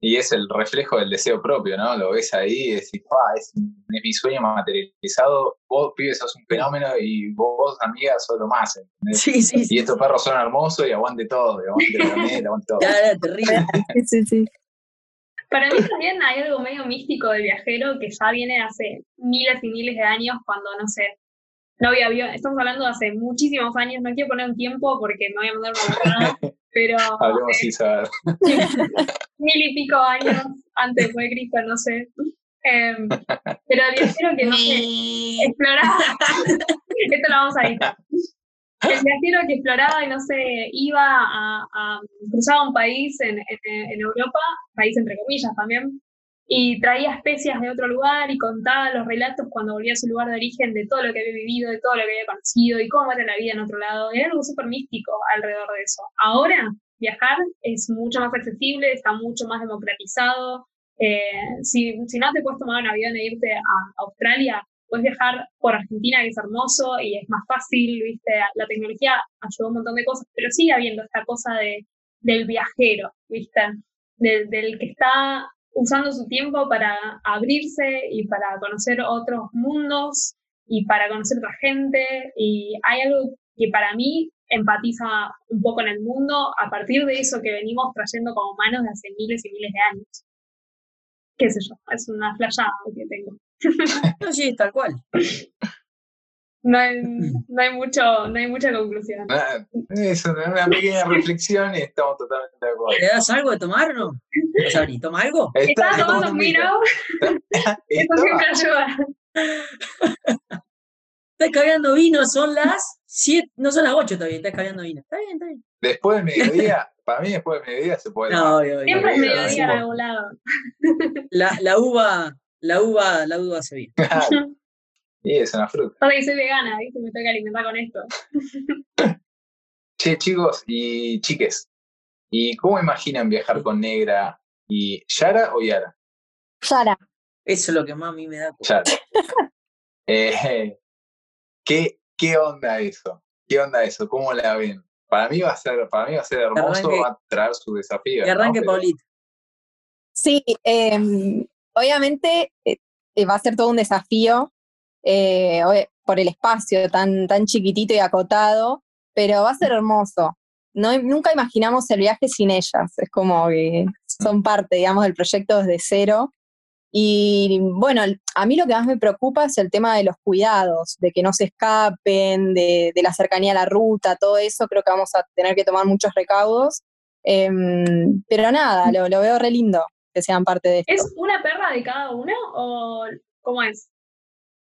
Speaker 1: Y es el reflejo del deseo propio, ¿no? Lo ves ahí y decís, "Pa, es, es mi sueño materializado. Vos, pibes, sos un fenómeno y vos, amiga, sos lo más. ¿entendés?
Speaker 3: Sí, sí,
Speaker 1: Y
Speaker 3: sí.
Speaker 1: estos perros son hermosos y aguante todo, y aguante la aguante todo.
Speaker 3: Ya era terrible.
Speaker 4: Sí, sí, sí.
Speaker 2: Para mí también hay algo medio místico del viajero que ya viene hace miles y miles de años cuando, no sé, no había avión. Estamos hablando de hace muchísimos años, no quiero poner un tiempo porque me voy a mandar una botada, pero
Speaker 1: Hablemos
Speaker 2: eh,
Speaker 1: sin saber.
Speaker 2: mil y pico años antes de Cristo, no sé. Em, pero el viajero que no sé, exploraba, esto lo vamos a editar. El viajero que exploraba y no sé, iba a, a un país en, en, en Europa, país entre comillas también, y traía especias de otro lugar y contaba los relatos cuando volvía a su lugar de origen de todo lo que había vivido, de todo lo que había conocido y cómo era la vida en otro lado. Era algo súper místico alrededor de eso. Ahora, viajar es mucho más accesible, está mucho más democratizado. Eh, si, si no te puedes tomar un avión e irte a Australia, puedes viajar por Argentina, que es hermoso y es más fácil, ¿viste? La tecnología ayudó un montón de cosas, pero sigue habiendo esta cosa de, del viajero, ¿viste? Del, que está usando su tiempo para abrirse y para conocer otros mundos y para conocer otra gente. Y hay algo que para mí empatiza un poco en el mundo a partir de eso que venimos trayendo como humanos de hace miles y miles de años. Qué sé yo, es una flayada que tengo.
Speaker 3: No, sí, tal cual.
Speaker 2: No hay, no hay mucho, no hay mucha conclusión.
Speaker 1: Nada, Es una, una pequeña reflexión y estamos totalmente de acuerdo.
Speaker 3: ¿Le das algo de tomar o no? ¿Toma algo?
Speaker 2: Estaba
Speaker 1: Está-
Speaker 2: tomando un vino, eso
Speaker 1: Estaba-
Speaker 2: siempre ayuda.
Speaker 3: Estás cargando vino, son las 7, no son las 8 todavía, estás cargando vino. Está bien, está bien.
Speaker 1: Después del mediodía, para mí después del mediodía se puede
Speaker 3: No,
Speaker 1: tomar.
Speaker 3: obvio, obvio.
Speaker 2: Siempre es mediodía en
Speaker 1: sí,
Speaker 2: algún lado.
Speaker 3: La, la uva, la uva, la uva hace bien.
Speaker 1: Y es una fruta.
Speaker 2: Pasa que soy vegana, ¿viste? Me tengo que alimentar con esto.
Speaker 1: Che, chicos y chiques, ¿y cómo imaginan viajar con Negra y Yara o Yara?
Speaker 4: Yara,
Speaker 3: Eso es lo que más a mí me da.
Speaker 1: Yara. Eh, ¿qué, ¿Qué onda eso? ¿Qué onda eso? ¿Cómo la ven? Para mí va a ser, para mí va a ser hermoso,
Speaker 3: arranque-
Speaker 1: va a traer su desafío.
Speaker 3: Que
Speaker 1: ¿no?
Speaker 3: arranque
Speaker 1: Pero-
Speaker 3: Paulito.
Speaker 4: Sí, em, obviamente eh, eh, va a ser todo un desafío eh, por el espacio tan, tan chiquitito y acotado, pero va a ser hermoso. No, nunca imaginamos el viaje sin ellas, es como que son parte, digamos, del proyecto desde cero. Y bueno, a mí lo que más me preocupa es el tema de los cuidados, de que no se escapen, de, de la cercanía a la ruta, todo eso, creo que vamos a tener que tomar muchos recaudos. Em, pero nada, lo, lo veo re lindo que sean parte de esto.
Speaker 2: ¿Es una perra de cada uno o cómo es?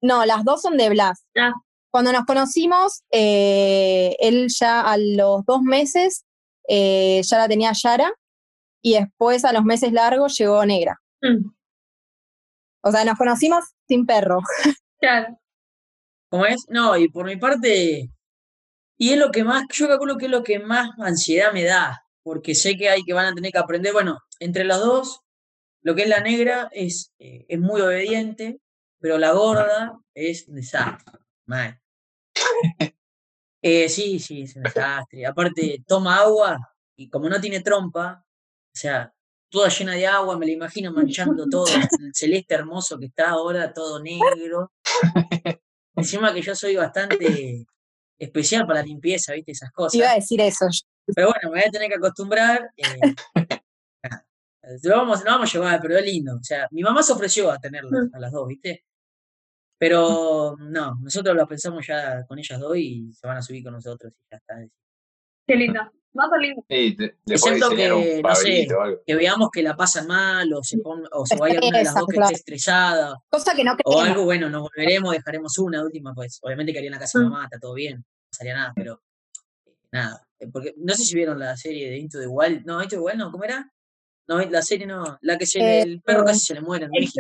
Speaker 4: No, las dos son de Blas.
Speaker 2: Ah.
Speaker 4: Cuando nos conocimos, eh, él ya a los dos meses eh, ya la tenía Yara y después a los meses largos llegó Negra.
Speaker 2: Mm,
Speaker 4: O sea, nos conocimos sin perro.
Speaker 2: claro.
Speaker 3: ¿Cómo es? No, y por mi parte, y es lo que más, yo calculo que es lo que más ansiedad me da, porque sé que hay que van a tener que aprender, bueno, entre las dos, lo que es la negra es, eh, es muy obediente, pero la gorda es un desastre, mal. Eh, sí, sí, es un desastre. Aparte, toma agua y como no tiene trompa, o sea, toda llena de agua, me la imagino manchando todo, el celeste hermoso que está ahora, todo negro. Encima que yo soy bastante especial para la limpieza, ¿viste? Esas cosas.
Speaker 4: Iba a decir eso.
Speaker 3: Pero bueno, me voy a tener que acostumbrar. eh. Lo vamos, lo vamos a llevar, pero es lindo. O sea, mi mamá se ofreció a tenerlas
Speaker 2: Mm.
Speaker 3: a las dos, ¿viste? Pero no, nosotros lo pensamos ya con ellas dos y se van a subir con nosotros y ya está.
Speaker 2: Qué lindo. Ser lindo.
Speaker 1: Sí, te-
Speaker 3: Excepto que, no sé,
Speaker 1: o.
Speaker 3: Que veamos que la pasan mal o se pon- o se vaya una de las dos que
Speaker 4: claro.
Speaker 3: esté estresada
Speaker 4: Cosa que no
Speaker 3: o
Speaker 4: queremos.
Speaker 3: algo, bueno, nos volveremos, dejaremos una última, pues obviamente que haría en la casa de
Speaker 2: Mm.
Speaker 3: mamá, está todo bien, no pasaría nada, pero eh, nada. Eh, Porque no sé si vieron la serie de Into the Wild, no, Into the Wild no, ¿cómo era? No, la serie no, la que se le-
Speaker 4: Eh,
Speaker 3: el perro casi se le muere en México.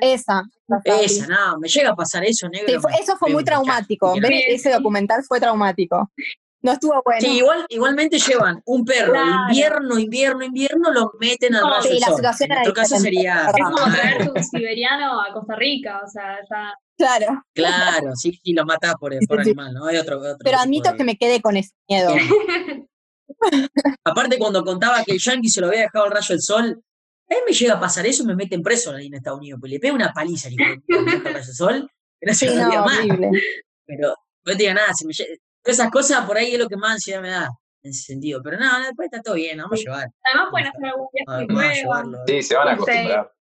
Speaker 4: Esa.
Speaker 3: Esa, no, me llega a pasar eso, negro.
Speaker 4: Sí, fue-
Speaker 3: me
Speaker 4: eso fue muy traumático. Ver ese documental fue traumático. No estuvo bueno.
Speaker 3: Sí, igual, igualmente llevan un perro
Speaker 2: Claro.
Speaker 3: invierno, invierno, invierno, lo meten al
Speaker 2: No,
Speaker 3: rayo
Speaker 2: sí,
Speaker 4: la situación
Speaker 3: En nuestro caso sería.
Speaker 4: es
Speaker 2: como traerte un siberiano a Costa Rica, o sea, ya.
Speaker 4: Claro.
Speaker 3: Claro, sí, sí, lo matás por, por
Speaker 4: Sí, sí.
Speaker 3: animal, ¿no? Hay otro, otro
Speaker 4: Pero admito
Speaker 3: de-
Speaker 4: que me quedé con ese miedo.
Speaker 3: Aparte, cuando contaba que el Yankee se lo había dejado al rayo del sol, a mí me llega a pasar eso y me meten preso ahí en Estados Unidos, pues le pega una paliza al rayo del sol, que no se
Speaker 4: Sí, no,
Speaker 3: diga más. Pero no te diga nada, si me lle- esas cosas por ahí es lo que más ansiedad me da, en ese sentido. Pero nada, después está todo bien, vamos a llevar.
Speaker 2: Además pueden hacer algún viaje.
Speaker 1: Sí, se van a
Speaker 2: Sí.
Speaker 1: acostumbrar.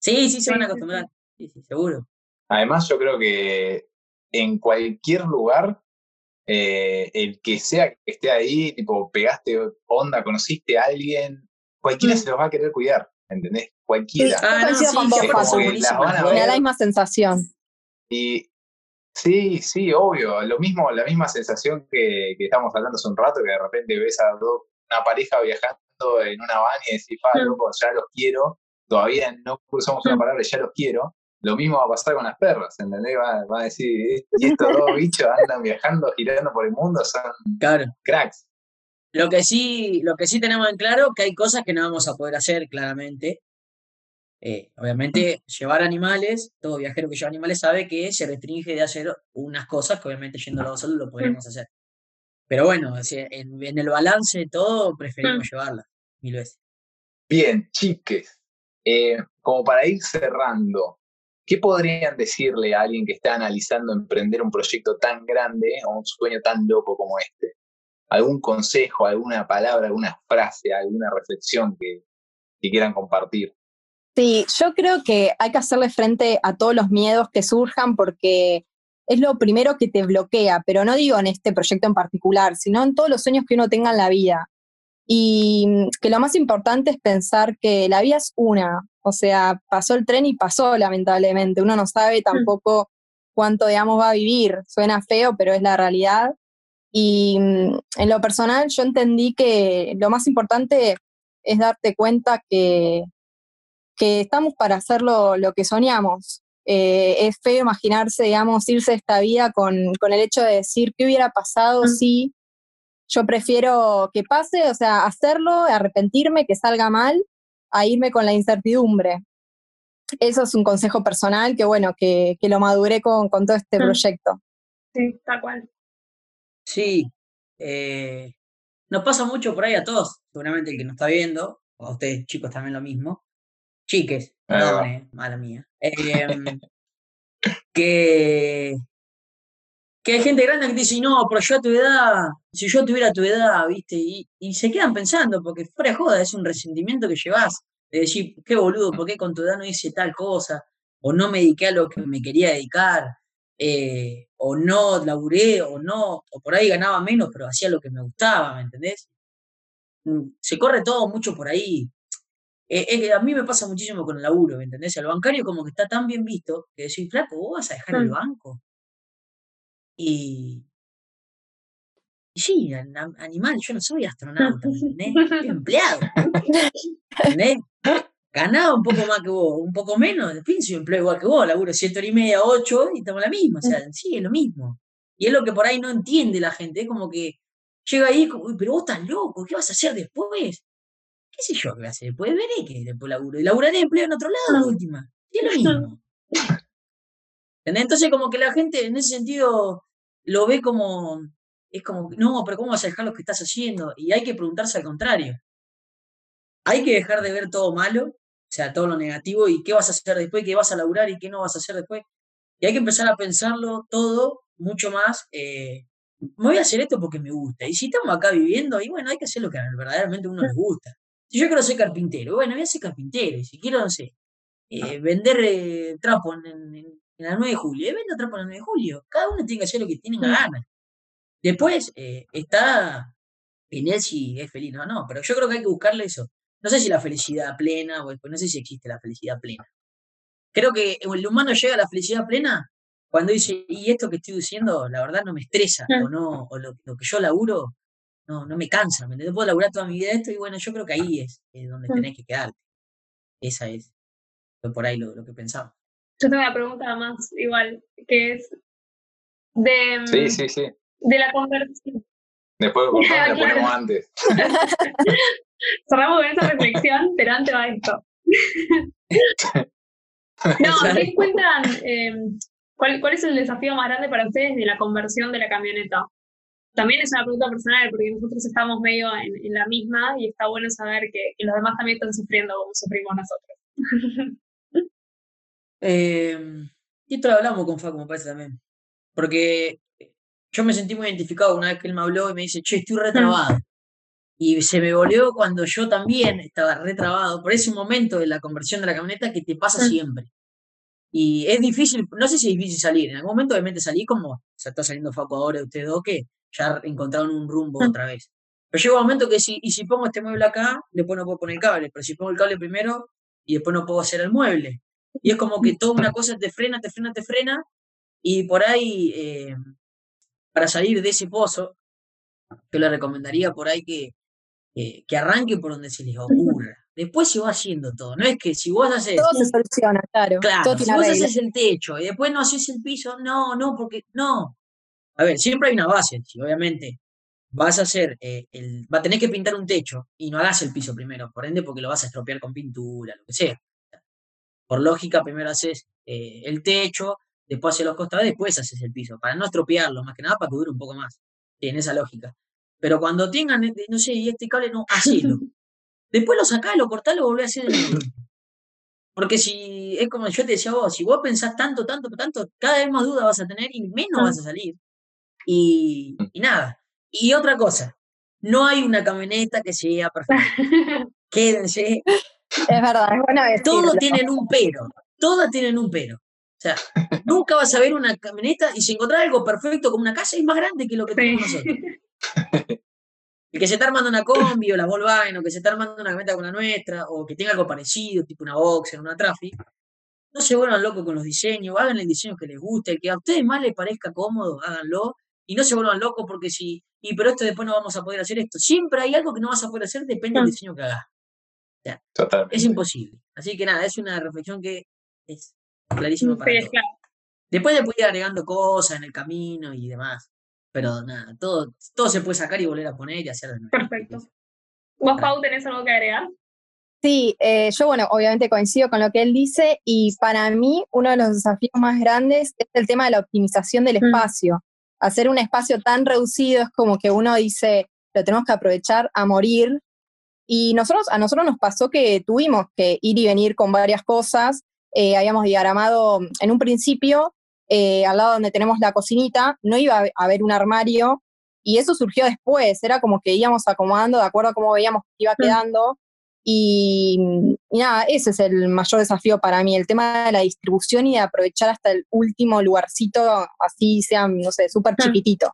Speaker 3: Sí, sí, se van a
Speaker 2: Sí, sí,
Speaker 3: acostumbrar. Sí, sí, seguro.
Speaker 1: Además, yo creo que en cualquier lugar, eh, el que sea que esté ahí, tipo, pegaste onda, conociste a alguien, cualquiera
Speaker 2: Mm.
Speaker 1: se los va a querer cuidar, ¿entendés? Cualquiera.
Speaker 3: Ah, no, sí,
Speaker 4: con
Speaker 3: sí,
Speaker 4: vos. Me da la misma sensación.
Speaker 1: Y sí, sí, obvio, lo mismo, la misma sensación que, que estábamos hablando hace un rato, que de repente ves a dos- una pareja viajando en una van y decís, pa,
Speaker 2: Mm.
Speaker 1: loco, ya los quiero, todavía no cruzamos una
Speaker 2: Mm.
Speaker 1: palabra, ya los quiero. Lo mismo va a pasar con las perras, ¿entendés? Va, va a decir, "Eh, y estos dos bichos andan viajando, girando por el mundo, son
Speaker 3: Claro.
Speaker 1: cracks.
Speaker 3: Lo que sí, lo que sí tenemos en claro que hay cosas que no vamos a poder hacer, claramente. Eh, obviamente, llevar animales, todo viajero que lleva animales sabe que se restringe de hacer unas cosas que obviamente yendo a solo lo podremos hacer. Pero bueno, en el balance de todo, preferimos
Speaker 2: Mm.
Speaker 3: llevarla mil veces.
Speaker 1: Bien, chiques, eh, como para ir cerrando, ¿qué podrían decirle a alguien que está analizando emprender un proyecto tan grande o un sueño tan loco como este? ¿Algún consejo, alguna palabra, alguna frase, alguna reflexión que, que quieran compartir?
Speaker 4: Sí, yo creo que hay que hacerle frente a todos los miedos que surjan porque es lo primero que te bloquea, pero no digo en este proyecto en particular, sino en todos los sueños que uno tenga en la vida. Y mm, que lo más importante es pensar que la vida es una, o sea, pasó el tren y pasó lamentablemente, uno no sabe tampoco cuánto, digamos, va a vivir, suena feo, pero es la realidad. Y mm, en lo personal yo entendí que lo más importante es darte cuenta que, que estamos para hacer lo, lo que soñamos. Eh, es feo imaginarse, digamos, irse de esta vida con, con el hecho de decir qué hubiera pasado
Speaker 2: Mm.
Speaker 4: si yo prefiero que pase, o sea, hacerlo, arrepentirme, que salga mal, a irme con la incertidumbre. Eso es un consejo personal que, bueno, que, que lo maduré con, con todo este
Speaker 2: Mm.
Speaker 4: proyecto.
Speaker 2: Sí, tal cual.
Speaker 3: Sí, eh, nos pasa mucho por ahí a todos, seguramente el que nos está viendo, o a ustedes chicos también lo mismo, chiques,
Speaker 1: va.
Speaker 3: perdón, eh, mala mía, em, que, que hay gente grande que dice, no, pero yo a tu edad, si yo tuviera tu edad, viste, y, y se quedan pensando, porque fuera de joda es un resentimiento que llevas, de decir, qué boludo, ¿por qué con tu edad no hice tal cosa? O no me dediqué a lo que me quería dedicar, eh, o no laburé, o no, o por ahí ganaba menos, pero hacía lo que me gustaba, ¿me entendés? Mm, Se corre todo mucho por ahí. Eh, a mí me pasa muchísimo con el laburo, ¿me entendés? El bancario como que está tan bien visto que decís, flaco, vos vas a dejar el
Speaker 2: Mm.
Speaker 3: banco. Y, y sí, an- an- animal, yo no soy astronauta, ¿me entendés? Soy empleado. ¿Entendés? Ganaba un poco más que vos, un poco menos, en fin, soy empleo igual que vos, laburo siete horas y media, ocho, y estamos la misma, o sea, sí, es lo mismo. Y es lo que por ahí no entiende la gente, es como que llega ahí, como, "Uy, pero vos estás loco, ¿qué vas a hacer después? ¿Qué sé yo qué voy a hacer después? Veré que después laburo. Y laburaré empleo en otro lado, de última. Y es lo mismo. ¿Entendés? Entonces, como que la gente en ese sentido lo ve como, es como, no, pero ¿cómo vas a dejar lo que estás haciendo? Y hay que preguntarse al contrario. Hay que dejar de ver todo malo, o sea, todo lo negativo, y qué vas a hacer después, qué vas a laburar y qué no vas a hacer después. Y hay que empezar a pensarlo todo mucho más. eh, me voy a hacer esto porque me gusta. Y si estamos acá viviendo, y bueno, hay que hacer lo que verdaderamente a uno les gusta. Si yo quiero ser carpintero, bueno, voy a ser carpintero. Y si quiero, no sé, eh, vender eh, trapo en, en- en la 9 de julio, eh, vendo trapo en la 9 de julio. Cada uno tiene que hacer lo que tiene ganas. Después eh, está en él si es feliz. No, no, pero yo creo que hay que buscarle eso. No sé si la felicidad plena, o no sé si existe la felicidad plena. Creo que el humano llega a la felicidad plena cuando dice, y esto que estoy diciendo, la verdad no me estresa, o no, o lo, lo que yo laburo, no, no me cansa, ¿me? Puedo laburar toda mi vida esto, y bueno, yo creo que ahí es, es donde
Speaker 2: Mm.
Speaker 3: tenés que quedarte. Esa es por ahí lo, lo que pensaba.
Speaker 2: Yo tengo una pregunta más, igual, que es de,
Speaker 1: Sí, sí, sí.
Speaker 2: de la conversión.
Speaker 1: Después lo cortamos
Speaker 2: Claro.
Speaker 1: ponemos antes.
Speaker 2: Cerramos con esa reflexión, pero antes va esto. No, ¿qué encuentran? eh, ¿cuál, ¿Cuál es el desafío más grande para ustedes de la conversión de la camioneta? También es una pregunta personal, porque nosotros estamos medio en, en la misma y está bueno saber que, que los demás también están sufriendo como sufrimos nosotros.
Speaker 3: Eh, y esto lo hablamos con Facu, me parece también. Porque yo me sentí muy identificado una vez que él me habló y me dice, che, estoy retrabado. Y se me volvió cuando yo también estaba retrabado por ese momento de la conversión de la camioneta que te pasa
Speaker 2: Mm.
Speaker 3: siempre. Y es difícil, no sé si es difícil salir. En algún momento obviamente salí como, o sea, está saliendo Facu ahora, ustedes dos, que ya encontraron un rumbo
Speaker 2: Mm.
Speaker 3: otra vez. Pero llega un momento que si, y si pongo este mueble acá, después no puedo poner el cable, pero si pongo el cable primero y después no puedo hacer el mueble. Y es como que toda una cosa te frena, te frena, te frena, y por ahí, eh, para salir de ese pozo, yo le recomendaría por ahí que, que, que arranque por donde se les ocurra. Después se va haciendo todo. No es que si vos haces,
Speaker 4: Todo se soluciona, claro.
Speaker 3: claro,
Speaker 4: todo
Speaker 3: si vos haces el techo y después no haces el piso, no, no, porque no. A ver, siempre hay una base. Si obviamente vas a hacer, eh, el, va a tener que pintar un techo y no hagas el piso primero, por ende, porque lo vas a estropear con pintura, lo que sea. Por lógica, primero haces eh, el techo, después haces los costados, después haces el piso, para no estropearlo, más que nada para que dure un poco más, en esa lógica. Pero cuando tengan, eh, no sé, y este cable, no, hacelo. Después lo sacás, lo cortás, lo volvés a hacer. Porque si, es como yo te decía a vos, si vos pensás tanto, tanto, tanto, cada vez más dudas vas a tener y menos vas a salir. Y, y nada. Y otra cosa, no hay una camioneta que sea perfecta. Quédense,
Speaker 4: Es verdad, es bueno decirlo.
Speaker 3: todos tienen un pero, todas tienen un pero. O sea, nunca vas a ver una camioneta y si encontrar algo perfecto como una casa es más grande que lo que tenemos nosotros. El que se está armando una combi o la Volkswagen o que se está armando una camioneta con la nuestra o que tenga algo parecido, tipo una Boxer, una Traffic, no se vuelvan locos con los diseños, hagan el diseño que les guste, el que a ustedes más les parezca cómodo, háganlo y no se vuelvan locos porque si, y pero esto después no vamos a poder hacer esto. Siempre hay algo que no vas a poder hacer, depende del diseño que hagas.
Speaker 1: Totalmente.
Speaker 3: Es imposible. Así que nada, es una reflexión que es clarísima para
Speaker 2: Sí,
Speaker 3: todos.
Speaker 2: claro.
Speaker 3: Después de ir agregando cosas en el camino y demás. Pero nada, todo, todo se puede sacar y volver a poner y hacer de nuevo.
Speaker 2: Perfecto. ¿Vos, Pau, tenés algo que agregar?
Speaker 4: Sí, eh, yo bueno, obviamente coincido con lo que él dice y para mí uno de los desafíos más grandes es el tema de la optimización del
Speaker 2: Mm.
Speaker 4: espacio. Hacer un espacio tan reducido es como que uno dice, lo tenemos que aprovechar a morir. Y nosotros, a nosotros nos pasó que tuvimos que ir y venir con varias cosas. Eh, habíamos diagramado en un principio, eh, al lado donde tenemos la cocinita, no iba a haber un armario y eso surgió después. Era como que íbamos acomodando de acuerdo a cómo veíamos que iba
Speaker 2: Mm.
Speaker 4: quedando. Y, y nada, ese es el mayor desafío para mí, el tema de la distribución y de aprovechar hasta el último lugarcito, así sea, no sé, súper
Speaker 2: Mm.
Speaker 4: chiquitito.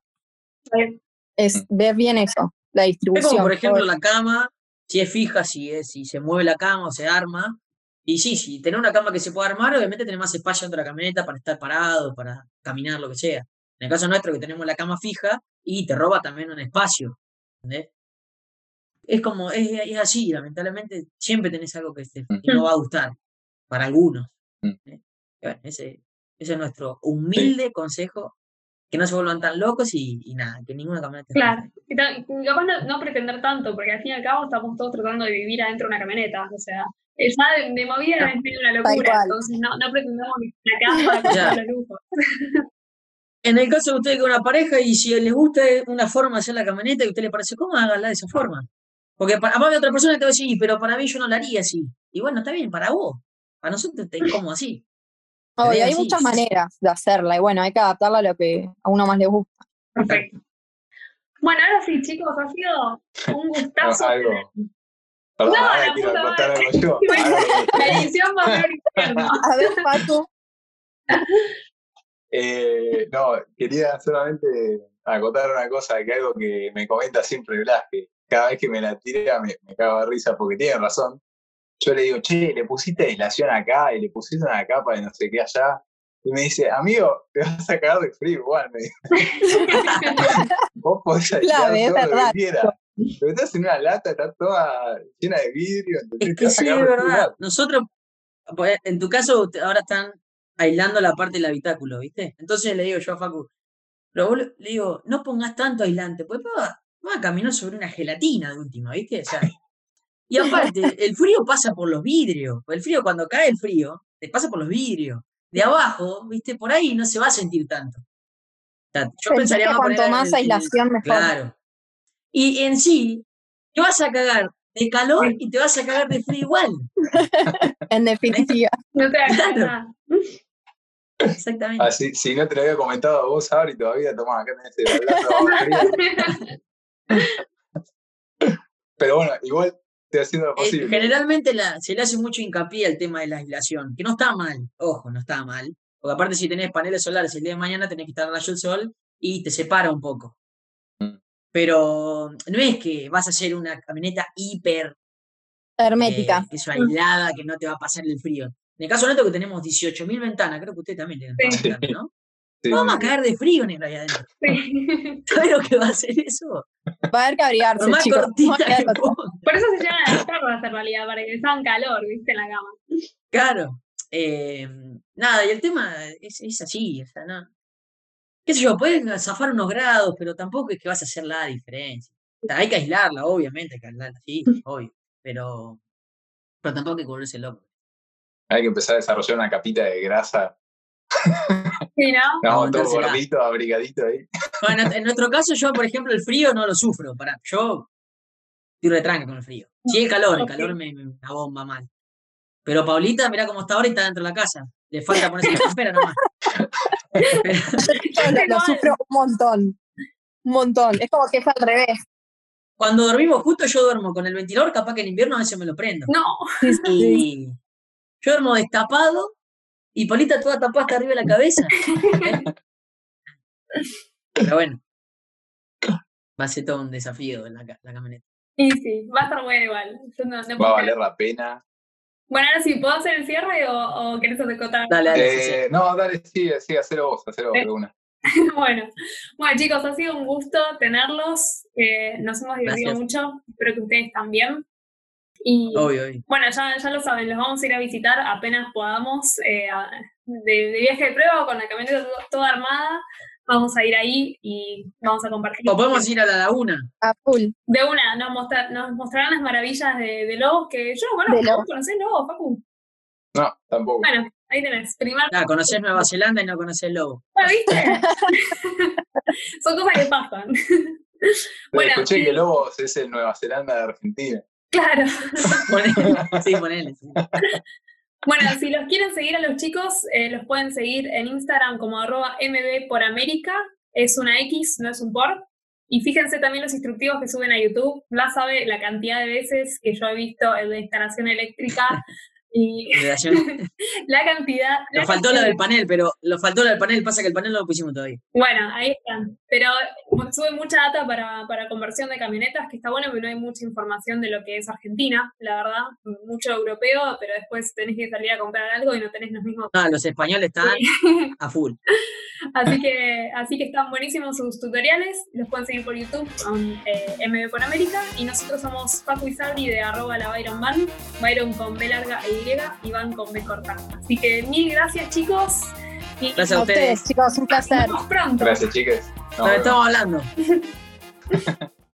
Speaker 2: Sí.
Speaker 4: Es ver bien eso, la
Speaker 3: Es
Speaker 4: distribución.
Speaker 3: como, por ejemplo, la cama, si es fija, si, es, si se mueve la cama o se arma. Y sí, si tener una cama que se pueda armar, obviamente tener más espacio dentro de la camioneta para estar parado, para caminar, lo que sea. En el caso nuestro, que tenemos la cama fija y te roba también un espacio. ¿entendés? Es como, es, es así, lamentablemente, siempre tenés algo que, te- que no va a gustar para algunos.
Speaker 1: Mm.
Speaker 3: ¿eh? Bueno, ese, ese es nuestro humilde consejo, que no se vuelvan tan locos y, y nada, que ninguna camioneta es
Speaker 2: Claro. Y capaz no, no pretender tanto, porque al fin y al cabo estamos todos tratando de vivir adentro de una camioneta. O sea, eh, ya de, de movida es medio una locura. Entonces no, no pretendemos ni la todos los lujos.
Speaker 3: En el caso de ustedes con una pareja y si les gusta una forma de hacer la camioneta y a usted le parece cómoda, háganla de esa forma. Porque para, aparte otra persona te va a decir, "Y, pero para mí yo no la haría así. Y bueno, está bien, para vos. Para nosotros te es cómodo así. Sería
Speaker 4: hay muchas maneras de hacerla y bueno, hay que adaptarla a lo que a uno más le gusta.
Speaker 2: Perfecto. Bueno, ahora sí, chicos, ha sido un gustazo.
Speaker 1: Algo. Perdón,
Speaker 2: No,
Speaker 1: ahora
Speaker 2: la
Speaker 1: quiero
Speaker 2: puta
Speaker 1: contar
Speaker 2: madre.
Speaker 1: algo yo.
Speaker 2: La edición va a ser.
Speaker 4: A ver, Paco.
Speaker 1: Eh, no, quería solamente acotar una cosa, que algo que me comenta siempre Blas, que cada vez que me la tira me, me cago de risa porque tiene razón. Yo le digo, che, le pusiste aislación acá y le pusiste una capa de no sé qué allá. Y me dice, amigo, te vas a cagar de frío igual. Me dice. Vos podés aislar
Speaker 4: es
Speaker 1: lo
Speaker 4: verdad.
Speaker 1: que quieras. Pero estás en una lata, está toda llena de vidrio. ¿entendés?
Speaker 3: Es que sí, es verdad. Nosotros, pues, en tu caso, ahora están aislando la parte del habitáculo, ¿viste? Entonces le digo yo a Facu, pero vos le le digo, no pongas tanto aislante, pues va, va a caminar sobre una gelatina de última, ¿viste? O sea, y aparte, el frío pasa por los vidrios. El frío, cuando cae el frío, te pasa por los vidrios. De abajo, ¿viste? Por ahí no se va a sentir tanto. O sea, yo
Speaker 4: Pensé
Speaker 3: pensaría
Speaker 4: que cuanto más
Speaker 3: el-
Speaker 4: aislación, mejor.
Speaker 3: Claro. Y en sí, te vas a cagar de calor y te vas a cagar de frío igual.
Speaker 4: En definitiva.
Speaker 2: No te hagas
Speaker 3: Claro.
Speaker 2: nada.
Speaker 3: Exactamente.
Speaker 1: Ah, si, si no te lo había comentado a vos ahora y todavía tomás acá tenés el. Pero bueno, igual estoy haciendo lo
Speaker 3: Eh,
Speaker 1: posible.
Speaker 3: generalmente la- se le hace mucho hincapié al tema de la aislación, que no está mal, ojo, no está mal. Porque aparte si tenés paneles solares el día de mañana tenés que estar rayo el sol y te separa un poco.
Speaker 1: Mm.
Speaker 3: Pero no es que vas a hacer una camioneta hiper
Speaker 4: Hermética.
Speaker 3: eh, que es aislada, que no te va a pasar el frío. En el caso nuestro que tenemos 18.000 ventanas, creo que usted también tiene todas las
Speaker 1: Sí.
Speaker 3: ventanas, ¿no? Vamos a caer de frío ni ahí adentro.
Speaker 2: Sí.
Speaker 3: ¿Sabes lo que va a hacer eso?
Speaker 4: Va a haber que abrigarse,
Speaker 3: Lo más
Speaker 4: chicos.
Speaker 3: cortita
Speaker 4: a
Speaker 3: que.
Speaker 2: Por eso se llaman las termas en realidad, para que hagan calor, viste, en la cama.
Speaker 3: Claro. eh, nada, y el tema es, es así, o sea, no. Qué sé yo, pueden zafar unos grados, pero tampoco es que vas a hacer la diferencia. O sea, hay que aislarla, obviamente, hay que aislarla, sí, obvio. Pero, pero tampoco hay que volverse loco.
Speaker 1: Hay que empezar a desarrollar una capita de grasa.
Speaker 2: Sí, ¿no?
Speaker 1: No, todo
Speaker 3: Aguantársela.
Speaker 1: gordito, abrigadito ahí.
Speaker 3: Bueno, en nuestro caso, yo, por ejemplo, el frío no lo sufro. Para, yo estoy retranque con el frío. Sí, el calor, el calor me, me abomba mal. Pero Paulita, mirá cómo está ahora y está dentro de la casa. Le falta ponerse la campera nomás.
Speaker 4: Lo, sufro un montón. Un montón. Es como que es al revés.
Speaker 3: Cuando dormimos justo, yo duermo con el ventilador, capaz que en invierno a veces me lo prendo.
Speaker 2: No,
Speaker 3: Y yo duermo destapado y Paulita toda tapada hasta arriba de la cabeza. Pero bueno, va a ser todo un desafío la, ca- la camioneta.
Speaker 2: y sí, va a estar bueno igual. Yo no, no
Speaker 1: Va a valer la pena.
Speaker 2: Bueno, ahora sí, ¿puedo hacer el cierre o, o querés acotar?
Speaker 3: Dale, dale. sí, sí.
Speaker 1: Eh, no, dale, sí, sí, hacelo vos, hacelo vos
Speaker 2: Eh.
Speaker 1: una.
Speaker 2: bueno, bueno, chicos, ha sido un gusto tenerlos. eh, nos hemos divertido
Speaker 3: Gracias.
Speaker 2: mucho. Espero que ustedes también. Y
Speaker 3: Obvio, obvio.
Speaker 2: bueno, ya, ya lo saben, los vamos a ir a visitar apenas podamos. eh, a- de, de viaje de prueba con la camioneta to- toda armada. Vamos a ir ahí y vamos a compartir.
Speaker 3: O podemos ir a la laguna.
Speaker 4: A full.
Speaker 2: De una, nos, mostra- nos mostrarán las maravillas de, de Lobos que yo no
Speaker 4: De
Speaker 2: conozco.
Speaker 4: Lobos.
Speaker 2: ¿Vos conocés Lobos, Facu?
Speaker 1: No, tampoco.
Speaker 2: Bueno, ahí tenés. Primer.
Speaker 3: Ah, conocés Nueva Zelanda y no conocés Lobo.
Speaker 2: Bueno, ¿viste? Son cosas que pasan.
Speaker 1: Pero
Speaker 2: bueno,
Speaker 1: escuché
Speaker 2: sí.
Speaker 1: que Lobos es el Nueva Zelanda de Argentina.
Speaker 2: Claro.
Speaker 3: Sí, ponele. sí.
Speaker 2: Bueno, si los quieren seguir a los chicos, eh, los pueden seguir en Instagram como arroba mb por América. Es una X, no es un por. Y fíjense también los instructivos que suben a YouTube. Blas sabe la cantidad de veces que yo he visto el de instalación eléctrica y la cantidad. la
Speaker 3: Nos faltó la
Speaker 2: cantidad-
Speaker 3: del panel, pero lo faltó la del panel, pasa que el panel no lo pusimos todavía.
Speaker 2: Bueno, ahí están. Pero sube mucha data para, para conversión de camionetas, que está bueno, pero no hay mucha información de lo que es Argentina, la verdad. Mucho europeo, pero después tenés que salir a comprar algo y no tenés los mismos.
Speaker 3: No, los españoles están a full.
Speaker 2: Así que, así que están buenísimos sus tutoriales. Los pueden seguir por YouTube con eh, MB por América. Y nosotros somos Paco y Sabri de arroba la Byron Van. Byron con B larga e Y y Van con B corta. Así que mil gracias chicos. Y
Speaker 3: Gracias a
Speaker 4: A
Speaker 3: ustedes.
Speaker 4: ustedes, chicos, un placer.
Speaker 2: nos vemos pronto.
Speaker 1: Gracias, chicas. Nos
Speaker 3: Nos
Speaker 1: vemos.
Speaker 3: estamos hablando.